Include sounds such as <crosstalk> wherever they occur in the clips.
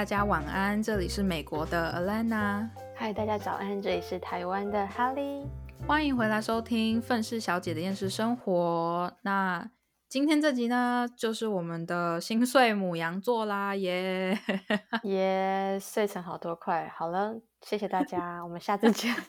大家晚安，这里是美国的 Alana。嗨，大家早安，这里是台湾的 Holly。欢迎回来收听《愤世小姐的厌世生活》。那今天这集呢，就是我们的心碎母羊座啦，耶 <laughs> <laughs> 耶，碎成好多块。好了，谢谢大家，我们下次见。<laughs>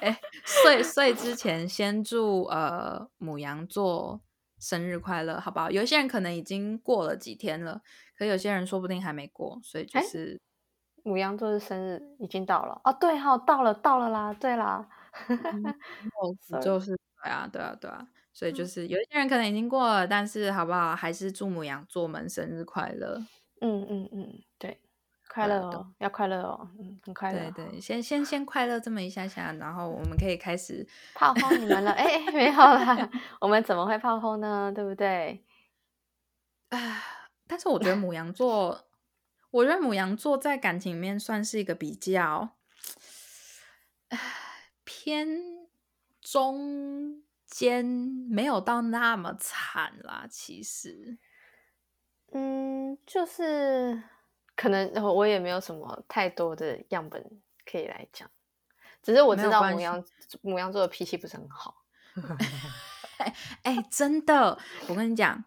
哎，睡睡之前先祝呃母羊座生日快乐，好不好？有一些人可能已经过了几天了，可有些人说不定还没过，所以就是母羊座的生日已经到了哦。对哈，到了到了啦，对啦，<laughs> 就是对啊对啊对啊，所以就是有一些人可能已经过了，但是好不好？还是祝母羊座们生日快乐。嗯嗯嗯，对。快乐哦，要快乐哦，嗯，很快乐。对对，先先先快乐这么一下下，然后我们可以开始 <laughs> 炮轰你们了。哎，<laughs> 没有啦，我们怎么会炮轰呢？对不对？啊，但是我觉得母羊座，<laughs> 我觉得母羊座在感情里面算是一个比较，偏中间，没有到那么惨啦。其实，嗯，就是。可能我也没有什么太多的样本可以来讲，只是我知道母羊母羊座的脾气不是很好。<laughs> 哎，真的，我跟你讲，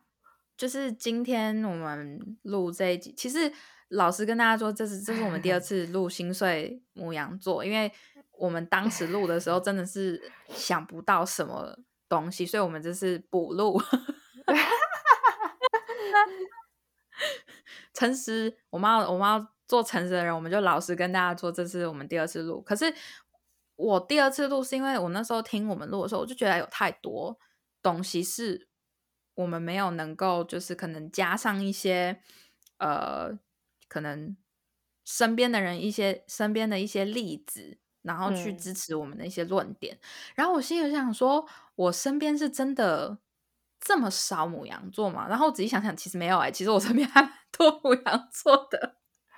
就是今天我们录这一集，其实老实跟大家说，这是这是我们第二 <laughs> 次录心碎母羊座，因为我们当时录的时候真的是想不到什么东西，所以我们这是补录。<laughs> 诚实，我们要我们要做诚实的人，我们就老实跟大家说，这是我们第二次录。可是我第二次录是因为我那时候听我们录的时候，我就觉得有太多东西是我们没有能够，就是可能加上一些呃，可能身边的人一些身边的一些例子，然后去支持我们的一些论点。然后我心里想说，我身边是真的。这么少母羊座嘛？然后仔细想想，其实没有哎，其实我身边还蛮多母羊座的。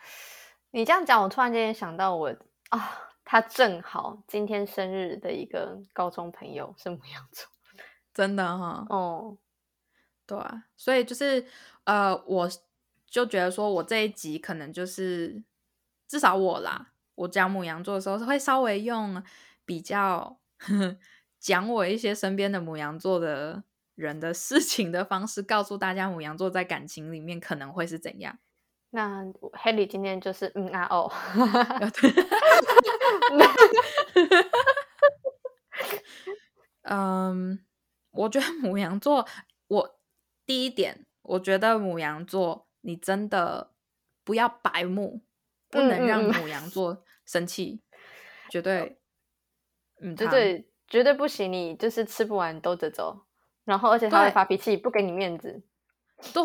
<laughs> 你这样讲，我突然间想到我啊，他正好今天生日的一个高中朋友是母羊座，<laughs> 真的哈。哦，对啊，所以就是呃，我就觉得说我这一集可能就是至少我啦，我讲母羊座的时候是会稍微用比较 <laughs> 讲我一些身边的母羊座的。人的事情的方式，告诉大家母羊座在感情里面可能会是怎样。那 Haley 今天就是嗯啊哦，嗯，我觉得母羊座，我第一点，我觉得母羊座，你真的不要白目，不能让母羊座生气，绝对，嗯，绝对绝对不行，你就是吃不完兜着走。然后，而且他会发脾气，不给你面子。对，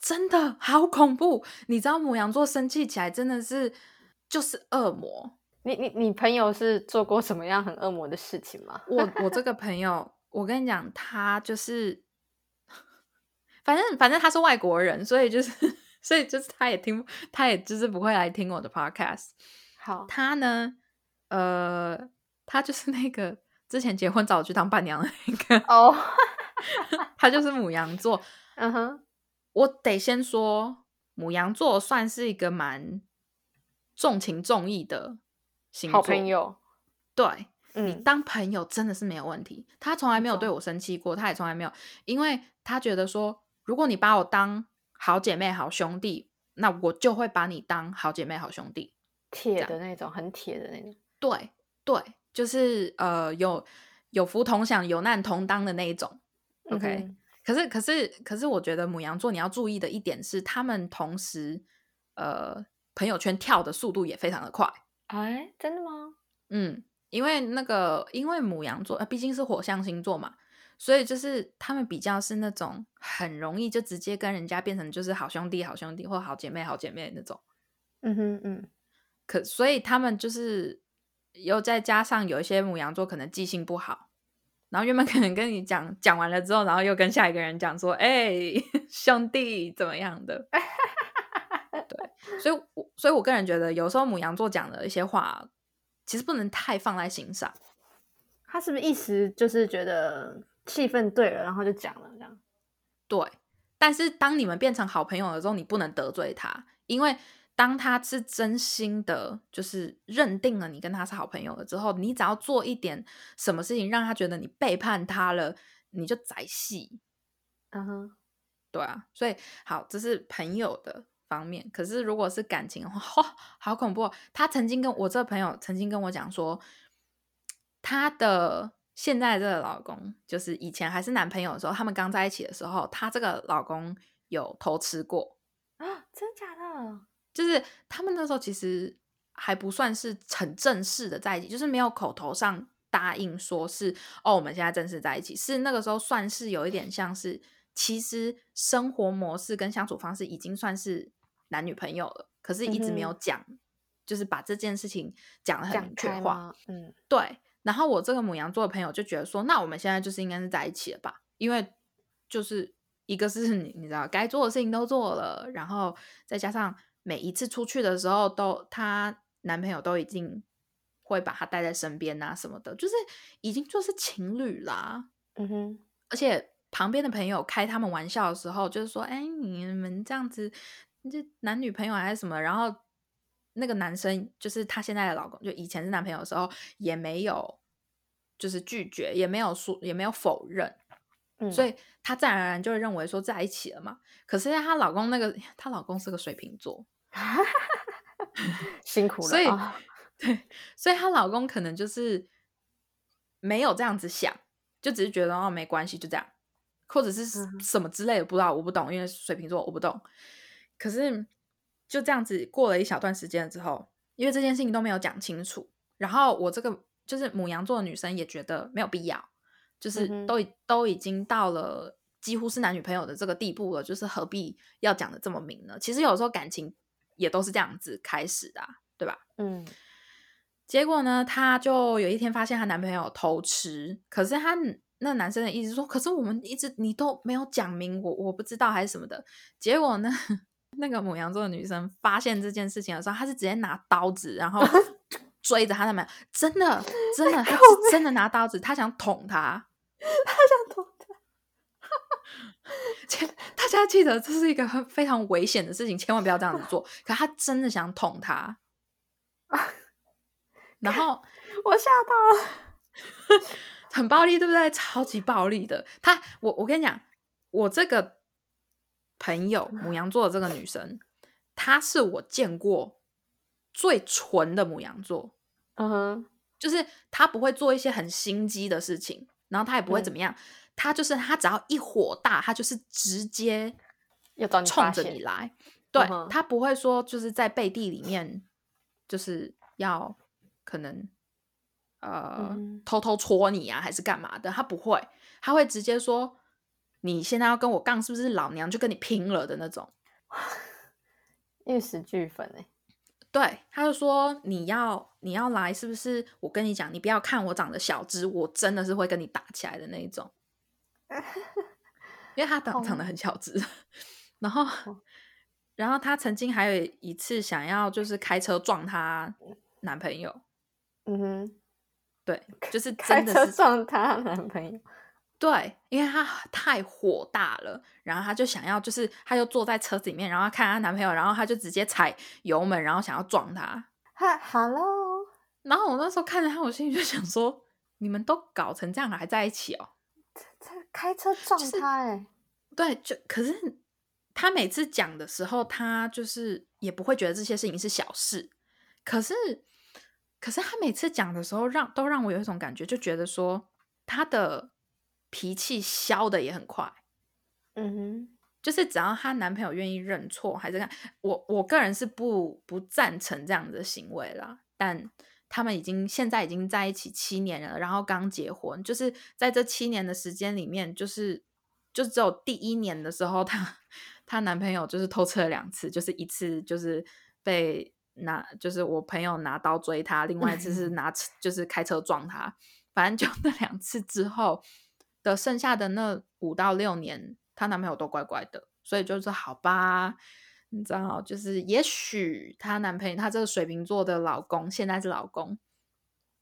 真的好恐怖。你知道母羊座生气起来真的是就是恶魔。你你你朋友是做过什么样很恶魔的事情吗？我 <laughs> 我这个朋友，我跟你讲，他就是，反正反正他是外国人，所以就是 <laughs> 所以就是他也听，他也就是不会来听我的 podcast。好，他呢，呃，他就是那个。之前结婚找我去当伴娘的那个哦，<laughs> 他就是母羊座。嗯哼，我得先说，母羊座算是一个蛮重情重义的星座。好朋友，对，你当朋友真的是没有问题。他从来没有对我生气过，他也从来没有，因为他觉得说，如果你把我当好姐妹、好兄弟，那我就会把你当好姐妹、好兄弟，铁的那种，很铁的那种。对对。就是呃有有福同享有难同当的那一种，OK。可是可是可是，我觉得母羊座你要注意的一点是，他们同时呃朋友圈跳的速度也非常的快。哎，真的吗？嗯，因为那个因为母羊座呃毕竟是火象星座嘛，所以就是他们比较是那种很容易就直接跟人家变成就是好兄弟好兄弟或好姐妹好姐妹那种。嗯哼嗯。可所以他们就是。又再加上有一些母羊座可能记性不好，然后原本可能跟你讲讲完了之后，然后又跟下一个人讲说：“哎，<laughs> 兄弟怎么样的？” <laughs> 对，所以，我所以我个人觉得，有时候母羊座讲的一些话，其实不能太放在心上。他是不是一时就是觉得气氛对了，然后就讲了这样？对，但是当你们变成好朋友的时候，你不能得罪他，因为当他是真心的，就是认定了你跟他是好朋友了之后，你只要做一点什么事情让他觉得你背叛他了，你就宰戏。嗯哼，对啊，所以好，这是朋友的方面。可是如果是感情的话，<laughs> 哇，好恐怖！他曾经跟我这个朋友曾经跟我讲说，他的。现在这个老公，就是以前还是男朋友的时候，他们刚在一起的时候，他这个老公有偷吃过啊？真假的？就是他们那时候其实还不算是很正式的在一起，就是没有口头上答应说是哦，我们现在正式在一起，是那个时候算是有一点像是，其实生活模式跟相处方式已经算是男女朋友了，可是一直没有讲，就是把这件事情讲的很明确化。嗯，对。然后我这个母羊座的朋友就觉得说，那我们现在就是应该是在一起了吧？因为就是一个是 <laughs> 你你知道该做的事情都做了，然后再加上每一次出去的时候，都她男朋友都已经会把她带在身边啊什么的，就是已经就是情侣啦。嗯哼，而且旁边的朋友开他们玩笑的时候，就是说，哎，你们这样子，这男女朋友还是什么？然后。那个男生就是她现在的老公，就以前是男朋友的时候，也没有就是拒绝，也没有说，也没有否认，嗯，所以她自然而然就会认为说在一起了嘛。可是她老公那个，她老公是个水瓶座，<laughs> 辛苦了，所以 <laughs> 对，所以她老公可能就是没有这样子想，就只是觉得哦没关系，就这样，或者是什么之类的，不知道，我不懂，因为水瓶座我不懂，可是。就这样子过了一小段时间之后，因为这件事情都没有讲清楚，然后我这个就是母羊座的女生也觉得没有必要，就是都都已经到了几乎是男女朋友的这个地步了，就是何必要讲的这么明呢？其实有时候感情也都是这样子开始的，对吧？嗯。结果呢，她就有一天发现她男朋友偷吃，可是她那男生的意思说，可是我们一直你都没有讲明，我我不知道还是什么的。结果呢？<laughs> 那个母羊座的女生发现这件事情的时候，她是直接拿刀子，然后 <laughs> 追着她男朋友，真的，真的，她 <laughs> 是真的拿刀子，她想捅他，她想捅他。<laughs> 大家记得这是一个非常危险的事情，千万不要这样子做。可他真的想捅他，<laughs> 然后 <laughs> 我吓到了，很暴力，对不对？超级暴力的。他，我，我跟你讲，我这个。朋友，母羊座的这个女生，她是我见过最纯的母羊座。嗯哼，就是她不会做一些很心机的事情，然后她也不会怎么样。她就是他只要一火大，他就是直接要冲着你来。对他不会说就是在背地里面就是要可能呃偷偷戳你啊，还是干嘛的？他不会，他会直接说。你现在要跟我杠，是不是老娘就跟你拼了的那种？玉石俱焚哎！对，他就说你要你要来，是不是？我跟你讲，你不要看我长得小只，我真的是会跟你打起来的那一种。<laughs> 因为他长长得很小只，然后然后他曾经还有一次想要就是开车撞他男朋友。嗯哼，对，就是开车撞他男朋友。<laughs> 对，因为她太火大了，然后她就想要，就是她就坐在车子里面，然后看她男朋友，然后她就直接踩油门，然后想要撞他。哈，Hello。然后我那时候看着他，我心里就想说：你们都搞成这样了，还在一起哦？他开车撞他，哎，对，就可是他每次讲的时候，他就是也不会觉得这些事情是小事。可是，可是他每次讲的时候，让都让我有一种感觉，就觉得说他的。脾气消的也很快，嗯哼，就是只要她男朋友愿意认错，还是看我我个人是不不赞成这样的行为啦。但他们已经现在已经在一起七年了，然后刚结婚，就是在这七年的时间里面，就是就只有第一年的时候，她她男朋友就是偷吃了两次，就是一次就是被拿，就是我朋友拿刀追她，另外一次是 <laughs> 拿就是开车撞她，反正就 <laughs> 那两次之后。的剩下的那五到六年，她男朋友都乖乖的，所以就是好吧，你知道，就是也许她男朋友，她这个水瓶座的老公，现在是老公，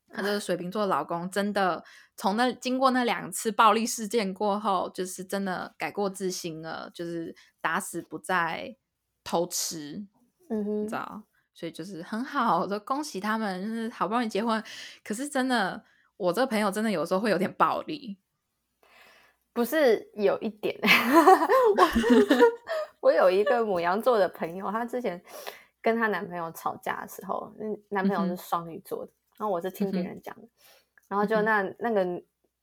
她这个水瓶座的老公真的从那经过那两次暴力事件过后，就是真的改过自新了，就是打死不再偷吃，嗯哼，知道？所以就是很好的，恭喜他们，就是好不容易结婚。可是真的，我这个朋友真的有时候会有点暴力。不是有一点，<laughs> 我我有一个母羊座的朋友，她之前跟她男朋友吵架的时候，那男朋友是双鱼座的，然后我是听别人讲的，然后就那那个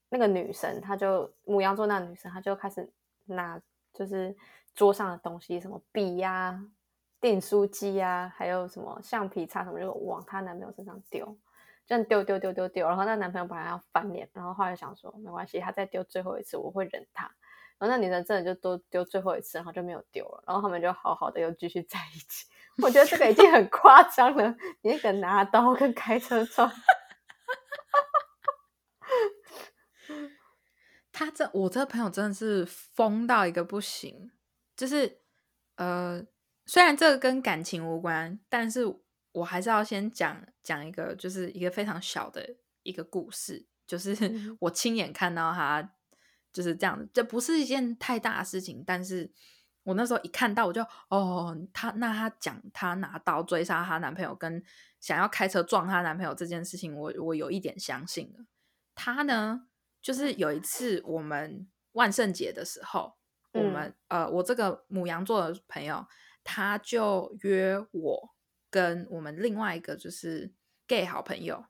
那个女生，她就母羊座那女生，她就开始拿就是桌上的东西，什么笔呀、订书机呀，还有什么橡皮擦什么，就往她男朋友身上丢。这样丢丢丢丢丢，然后那男朋友本来要翻脸，然后后来想说没关系，他再丢最后一次，我会忍他。然后那女生真的就都丢最后一次，然后就没有丢了，然后他们就好好的又继续在一起。我觉得这个已经很夸张了，你那个拿刀跟开车撞，<laughs> 他这我这个朋友真的是疯到一个不行，就是呃，虽然这个跟感情无关，但是。我还是要先讲讲一个，就是一个非常小的一个故事，就是我亲眼看到他就是这样，这不是一件太大的事情，但是我那时候一看到，我就哦，她那她讲她拿刀追杀她男朋友，跟想要开车撞她男朋友这件事情，我我有一点相信了。他呢，就是有一次我们万圣节的时候，我们呃，我这个母羊座的朋友，他就约我。跟我们另外一个就是 gay 好朋友，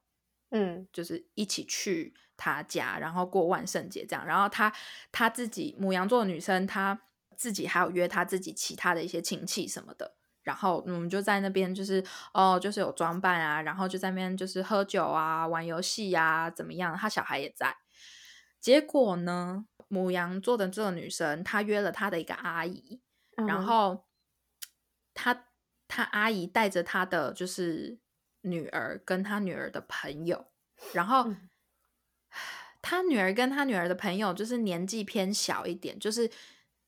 嗯，就是一起去他家，然后过万圣节这样。然后他他自己母羊座的女生，她自己还有约她自己其他的一些亲戚什么的。然后我们就在那边，就是哦，就是有装扮啊，然后就在那边就是喝酒啊、玩游戏呀，怎么样？他小孩也在。结果呢，母羊座的这个女生，她约了她的一个阿姨，然后她。她阿姨带着她的就是女儿跟他女儿的朋友，然后 <sighs> 他女儿跟他女儿的朋友就是年纪偏小一点，就是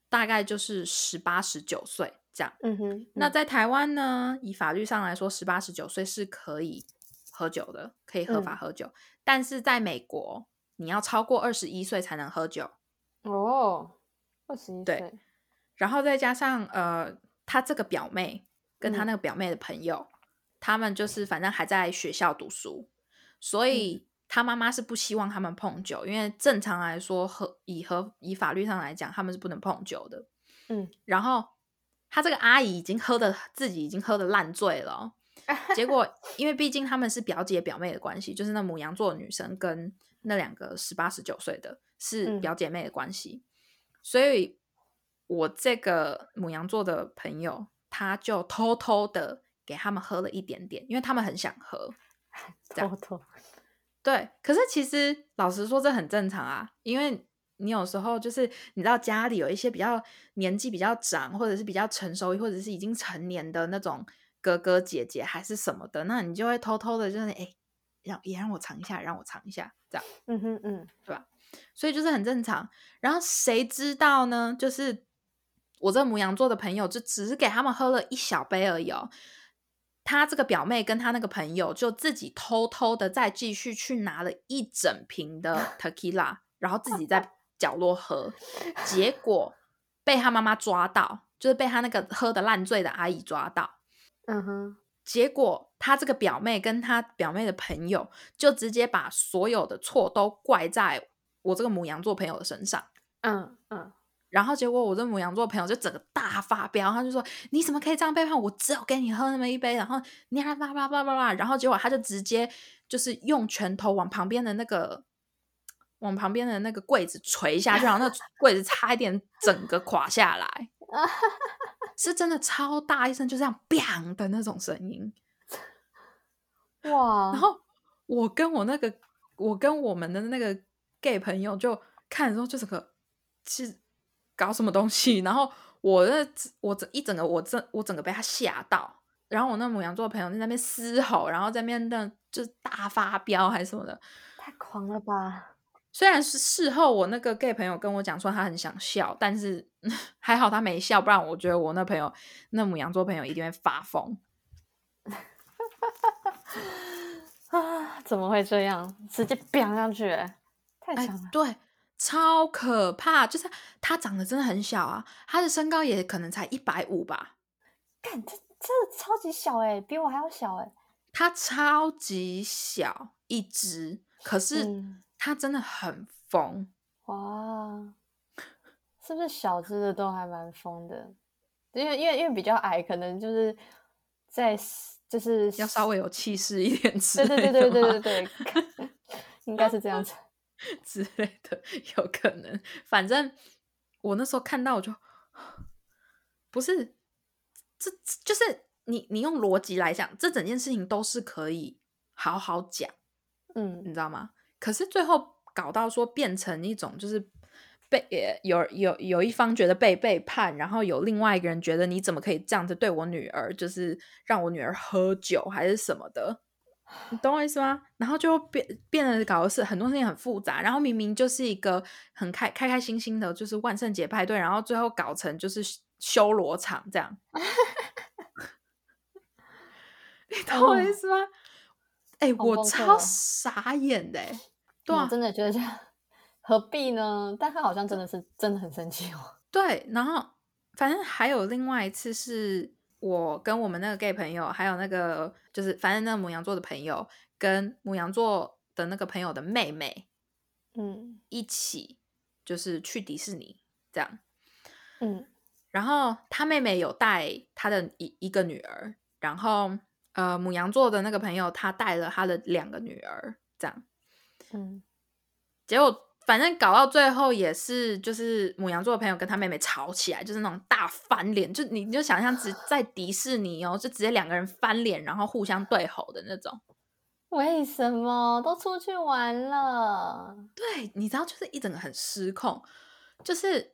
大概就是十八十九岁这样。嗯哼。那在台湾呢，以法律上来说，十八十九岁是可以喝酒的，可以合法喝酒。但是在美国，你要超过二十一岁才能喝酒。哦，二十一岁。然后再加上呃，他这个表妹。跟他那个表妹的朋友，他们就是反正还在学校读书，所以他妈妈是不希望他们碰酒，因为正常来说，和以和以法律上来讲，他们是不能碰酒的。嗯，然后他这个阿姨已经喝的自己已经喝的烂醉了，<laughs> 结果因为毕竟他们是表姐表妹的关系，就是那母羊座女生跟那两个十八十九岁的是表姐妹的关系，所以我这个母羊座的朋友。他就偷偷的给他们喝了一点点，因为他们很想喝。<laughs> 偷偷对，可是其实老实说，这很正常啊，因为你有时候就是你知道家里有一些比较年纪比较长，或者是比较成熟，或者是已经成年的那种哥哥姐姐还是什么的，那你就会偷偷的，就是哎，让也让我尝一下，让我尝一下，这样，嗯哼嗯，对吧？所以就是很正常。然后谁知道呢？就是。我这母羊座的朋友就只是给他们喝了一小杯而已哦。他这个表妹跟他那个朋友就自己偷偷的再继续去拿了一整瓶的 <laughs> tequila，然后自己在角落喝，结果被他妈妈抓到，就是被他那个喝的烂醉的阿姨抓到。嗯哼，结果他这个表妹跟他表妹的朋友就直接把所有的错都怪在我这个母羊座朋友的身上。嗯嗯。然后结果我这母羊座朋友就整个大发飙，他就说：“你怎么可以这样背叛我？只有给你喝那么一杯，然后你还叭叭叭叭叭。”然后结果他就直接就是用拳头往旁边的那个往旁边的那个柜子捶下去，然后那 <laughs> 柜子差一点整个垮下来，<laughs> 是真的超大一声，就这样 “bang” 的那种声音。<laughs> 哇！然后我跟我那个我跟我们的那个 gay 朋友就看的时候，就整个其实。搞什么东西？然后我这我这一整个我这我整个被他吓到，然后我那母羊座的朋友在那边嘶吼，然后在那边的就大发飙还是什么的，太狂了吧！虽然是事后我那个 gay 朋友跟我讲说他很想笑，但是 <laughs> 还好他没笑，不然我觉得我那朋友那母羊座朋友一定会发疯。<laughs> 啊，怎么会这样？直接飙上去、欸，太哎强了。，对，超可怕，就是他长得真的很小啊，他的身高也可能才一百五吧，看这这超级小哎、比我还要小哎、他超级小一只，可是嗯他真的很疯。哇，是不是小只的都还蛮疯的？因为因为因为比较矮，可能就是在就是要稍微有气势一点之对类的对对对对吗对对，<laughs> 应该是这样子。<laughs> 之类的，有可能。反正我那时候看到我就不是，这就是你你用逻辑来讲，这整件事情都是可以好好讲，嗯你知道吗？可是最后搞到说变成一种就是被呃有有有一方觉得被背叛，然后有另外一个人觉得你怎么可以这样子对我女儿，就是让我女儿喝酒还是什么的，你懂我意思吗？然后就变变得搞的是很多事情很复杂，然后明明就是一个很开开开心心的，就是万圣节派对，然后最后搞成就是修罗场这样，<laughs> 你懂我意思吗？哎、我超哦傻眼的、欸，对啊，真的觉得这样何必呢？但他好像真的是真的很生气哦。对，然后反正还有另外一次是我跟我们那个 gay 朋友，还有那个就是反正那个母羊座的朋友，跟母羊座的那个朋友的妹妹嗯一起，就是去迪士尼这样。嗯然后他妹妹有带他的一一个女儿，然后呃母羊座的那个朋友他带了他的两个女儿，这样。嗯，结果反正搞到最后也是，就是母羊座的朋友跟他妹妹吵起来，就是那种大翻脸，就你你就想象只在迪士尼哦，就直接两个人翻脸，然后互相对吼的那种。为什么都出去玩了？对，你知道，就是一整个很失控。就是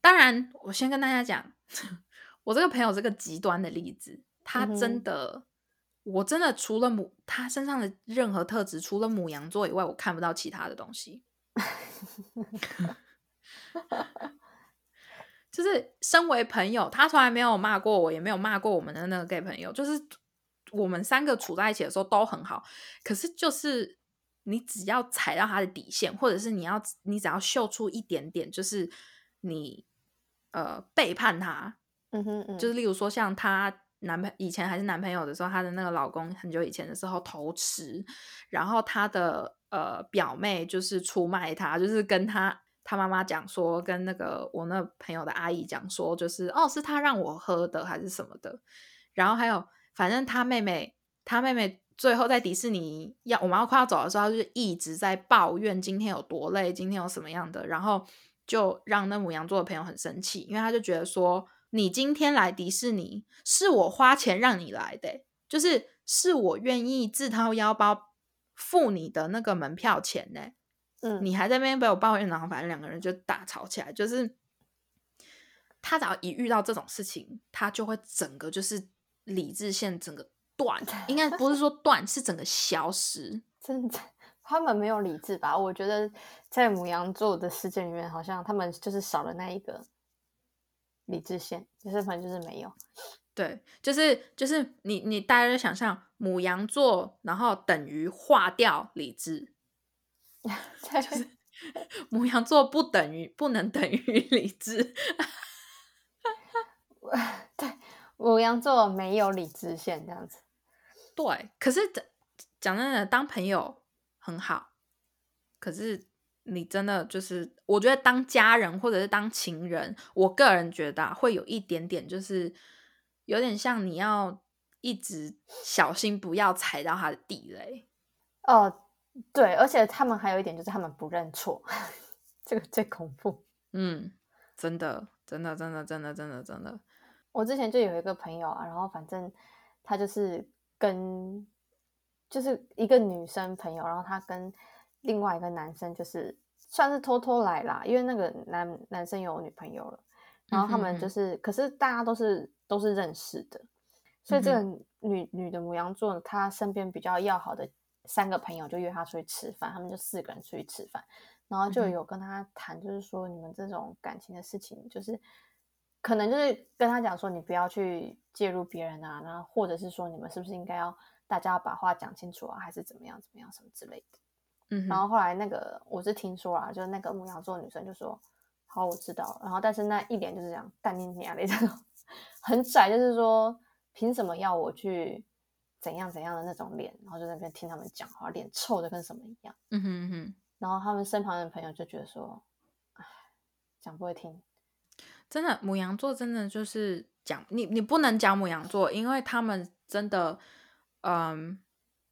当然，我先跟大家讲，<laughs> 我这个朋友是个极端的例子，他真的。我真的除了母，他身上的任何特质，除了母羊座以外，我看不到其他的东西。<laughs> 就是身为朋友，他从来没有骂过我，也没有骂过我们的那个 gay 朋友。就是我们三个处在一起的时候都很好，可是就是你只要踩到他的底线，或者是你要你只要秀出一点点，就是你呃背叛他，嗯哼嗯，就是例如说像她男朋以前还是男朋友的时候，她的那个老公很久以前的时候偷吃，然后她的呃表妹就是出卖她，就是跟她她妈妈讲说，跟那个我那朋友的阿姨讲说，就是哦是她让我喝的还是什么的，然后还有反正她妹妹她妹妹。最后在迪士尼要我们要快要走的时候，就是一直在抱怨今天有多累，今天有什么样的，然后就让那母羊座的朋友很生气，因为他就觉得说，你今天来迪士尼是我花钱让你来的、就是是我愿意自掏腰包付你的那个门票钱呢、嗯你还在那边被我抱怨，然后反正两个人就大吵起来。就是他只要一遇到这种事情，他就会整个就是理智线整个断，应该 <laughs> 不是说断，是整个消失。真的，<laughs> 他们没有理智吧？我觉得在母羊座的世界里面，好像他们就是少了那一个理智线，就是反正就是没有。对，就是就是你你大家就想象母羊座，然后等于化掉理智，<laughs> 对，母羊座不等于不能等于理智。<laughs> 对，母羊座没有理智线这样子。对，可是讲讲真的，当朋友很好，可是你真的就是，我觉得当家人或者是当情人，我个人觉得、啊、会有一点点，就是有点像你要一直小心，不要踩到他的地雷。哦，对，而且他们还有一点就是他们不认错，<laughs> 这个最恐怖。嗯，真的，真的，真的，真的，真的，真的，我之前就有一个朋友啊，然后反正他就是跟就是一个女生朋友，然后他跟另外一个男生就是算是偷偷来啦，因为那个男男生有女朋友了，然后他们就是，可是大家都是都是认识的，所以这嗯个女女的母羊座，她身边比较要好的三个朋友就约她出去吃饭，他们就四个人出去吃饭，然后就有跟她谈，就是说你们这种感情的事情，就是可能就是跟她讲说，你不要去介入别人啊，然后或者是说你们是不是应该要大家要把话讲清楚啊，还是怎么样怎么样什么之类的。嗯，然后后来那个我是听说啊，就是那个母羊座女生就说：“好，我知道。”然后但是那一脸就是这样淡定下来这种，很拽，就是说凭什么要我去怎样怎样的那种脸，然后就在那边听他们讲话，脸臭的跟什么一样。嗯哼嗯哼，然后他们身旁的朋友就觉得说：“哎，讲不会听。真的母羊座真的就是讲你你不能讲母羊座，因为他们真的，嗯，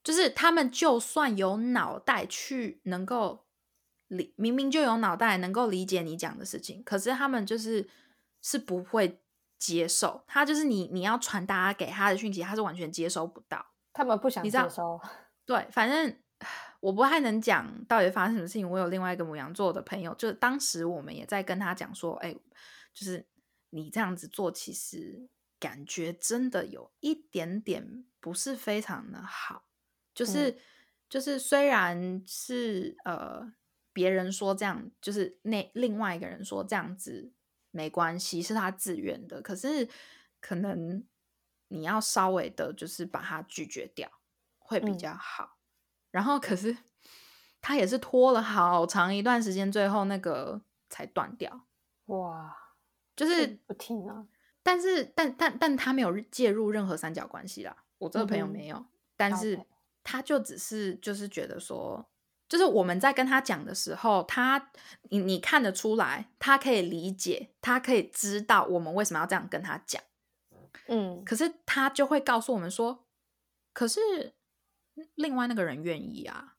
就是他们就算有脑袋去能够理，明明就有脑袋能够理解你讲的事情，可是他们就是是不会接受，他就是你你要传达给他的讯息，他是完全接收不到。他们不想接收。<laughs> 对，反正我不太能讲到底发生什么事情。我有另外一个母羊座的朋友，就当时我们也在跟他讲说，哎、就是你这样子做，其实感觉真的有一点点不是非常的好。就是、就是虽然是呃别人说这样，就是那另外一个人说这样子没关系，是他自愿的，可是可能你要稍微的，就是把他拒绝掉。会比嗯较好。然后可是他也是拖了好长一段时间，最后那个才断掉。哇，就是，不听啊。但是但但但他没有介入任何三角关系啦。我这个朋友没有，但是他就只是就是觉得说，就是我们在跟他讲的时候，他你你看得出来，他可以理解，他可以知道我们为什么要这样跟他讲。嗯，可是他就会告诉我们说，可是另外那个人愿意啊，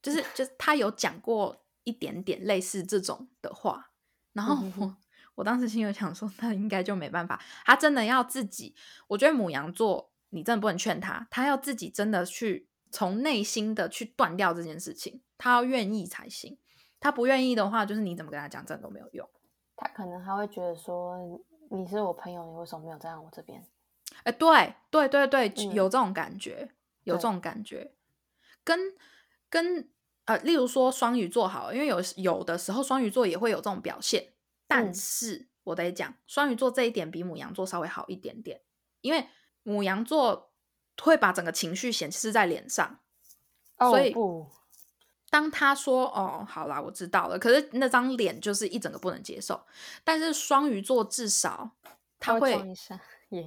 就是就是他有讲过一点点类似这种的话，然后我我当时心里想说，那应该就没办法，他真的要自己，我觉得母羊座你真的不能劝他，他要自己真的去从内心的去断掉这件事情，他要愿意才行，他不愿意的话，就是你怎么跟他讲，真的都没有用。他可能还会觉得说，你是我朋友，你为什么没有站在我这边？哎，对对对对，嗯有这种感觉，有这对种感觉，跟跟呃，例如说双鱼座好了，因为有有的时候双鱼座也会有这种表现，但嗯是我得讲，双鱼座这一点比母羊座稍微好一点点，因为母羊座会把整个情绪显示在脸上，哦所以不，当他说“哦，好啦，我知道了”，可是那张脸就是一整个不能接受。但是双鱼座至少他会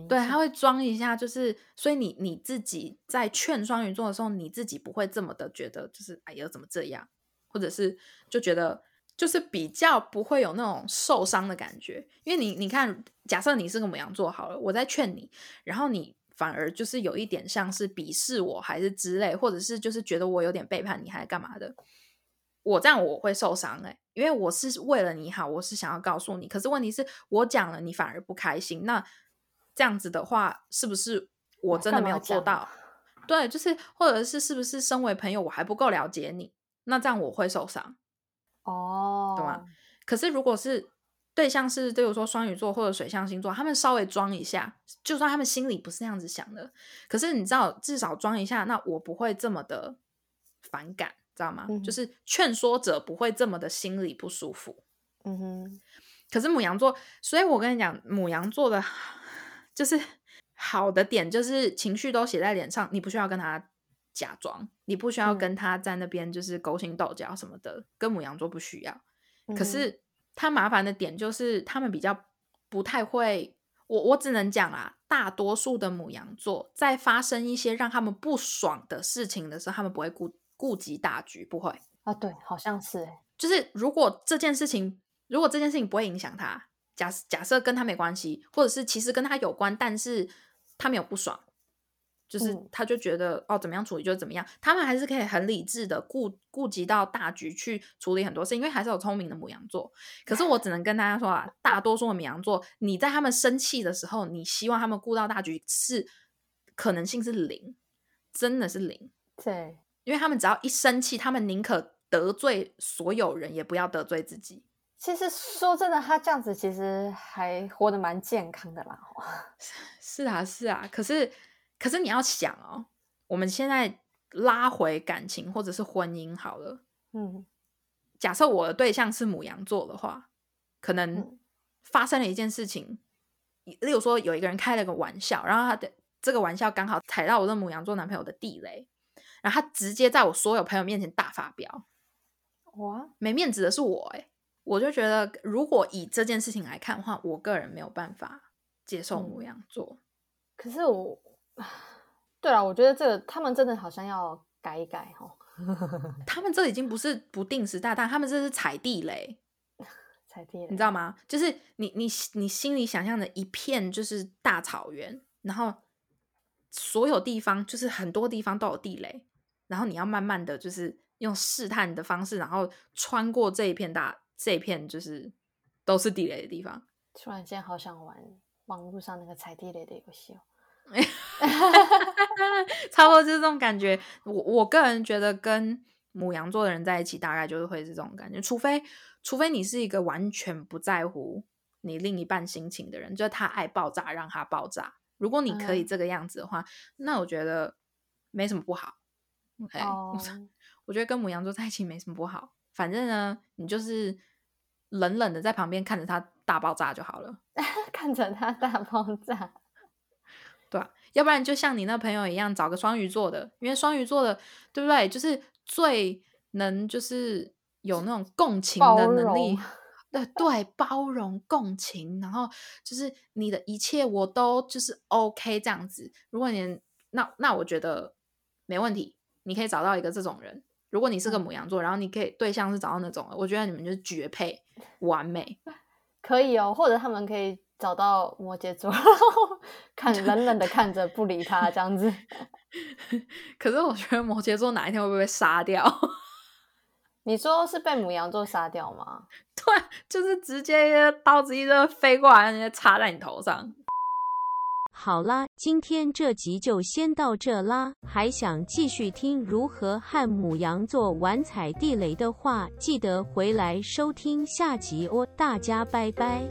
对，他会装一下，就是所以你你自己在劝双鱼座的时候，你自己不会这么的觉得，就是哎呀怎么这样，或者是就觉得就是比较不会有那种受伤的感觉，因为你你看，假设你是个母羊座好了，我在劝你，然后你反而就是有一点像是鄙视我还是之类，或者是就是觉得我有点背叛你还是干嘛的，我这样我会受伤哎、因为我是为了你好，我是想要告诉你，可是问题是我讲了你反而不开心，那这样子的话，是不是我真的没有做到？对，就是或者是是不是身为朋友我还不够了解你，那这样我会受伤。哦，懂吗？可是如果是对象是，比如说双鱼座或者水象星座，他们稍微装一下，就算他们心里不是那样子想的，可是你知道，至少装一下，那我不会这么的反感，知道吗？嗯就是劝说者不会这么的心里不舒服。嗯哼，可是母羊座，所以我跟你讲，母羊座的，<sighs> 就是好的点就是情绪都写在脸上，你不需要跟他假装，你不需要嗯跟他在那边就是勾心斗角什么的，跟母羊座不需要。可是他麻烦的点就是他们比较不太会，我我只能讲啊，大多数的母羊座在发生一些让他们不爽的事情的时候，他们不会顾顾及大局，不会。啊，对，好像是哎，就是如果这件事情，如果这件事情不会影响他，假假设跟他没关系，或者是其实跟他有关，但是他没有不爽，就是嗯他就觉得、哦怎么样处理就怎么样，他们还是可以很理智的顾顾及到大局去处理很多事，因为还是有聪明的母羊座。可是我只能跟大家说啊，大多数的母羊座，你在他们生气的时候，你希望他们顾到大局是可能性是零，真的是零。对，因为他们只要一生气，他们宁可得罪所有人，也不要得罪自己。其实说真的，他这样子其实还活得蛮健康的啦。<laughs> 是啊，是啊。可是，可是你要想哦，我们现在拉回感情或者是婚姻好了。嗯假设我的对象是母羊座的话，可能嗯发生了一件事情，例如说有一个人开了个玩笑，然后他的这个玩笑刚好踩到我的母羊座男朋友的地雷，然后他直接在我所有朋友面前大发飙，哇，没面子的是我哎、我就觉得如果以这件事情来看的话，我个人没有办法接受母嗯羊座。可是我，<sighs> 对啊，我觉得这个他们真的好像要改一改哦。<laughs> 他们这已经不是不定时炸弹，他们这是踩地雷，<laughs> 踩地雷，你知道吗？就是你你你心里想象的一片就是大草原，然后所有地方就是很多地方都有地雷，然后你要慢慢的就是用试探的方式，然后穿过这一片大这一片就是都是地雷的地方。突然间好想玩网络上那个踩地雷的游戏哦。<laughs> 差不多就是这种感觉。我我个人觉得跟母羊座的人在一起，大概就是会是这种感觉，除非除非你是一个完全不在乎你另一半心情的人，就是他爱爆炸让他爆炸。如果你可以嗯这个样子的话，那我觉得没什么不好。OK，、哦，<laughs> 我觉得跟母羊座在一起没什么不好，反正呢，你就是冷冷的在旁边看着他大爆炸就好了。<laughs> 看着他大爆炸，要不然就像你那朋友一样，找个双鱼座的，因为双鱼座的，对不对？就是最能就是有那种共情的能力，对 <laughs> 对，包容共情，然后就是你的一切我都就是 OK 这样子。如果你那那我觉得没问题，你可以找到一个这种人。如果你是个嗯母羊座，然后你可以对象是找到那种，我觉得你们就是绝配，完美。<laughs> 可以哦，或者他们可以找到摩羯座，然 <laughs> 后看冷冷的看着不理他这样子。<laughs> 可是我觉得摩羯座哪一天会不会被杀掉？<laughs> 你说是被母羊座杀掉吗？对，就是直接刀子一扔飞过来，直接插在你头上。好啦，今天这集就先到这啦。还想继续听如何和母羊座玩踩地雷的话，记得回来收听下集哦。大家拜拜。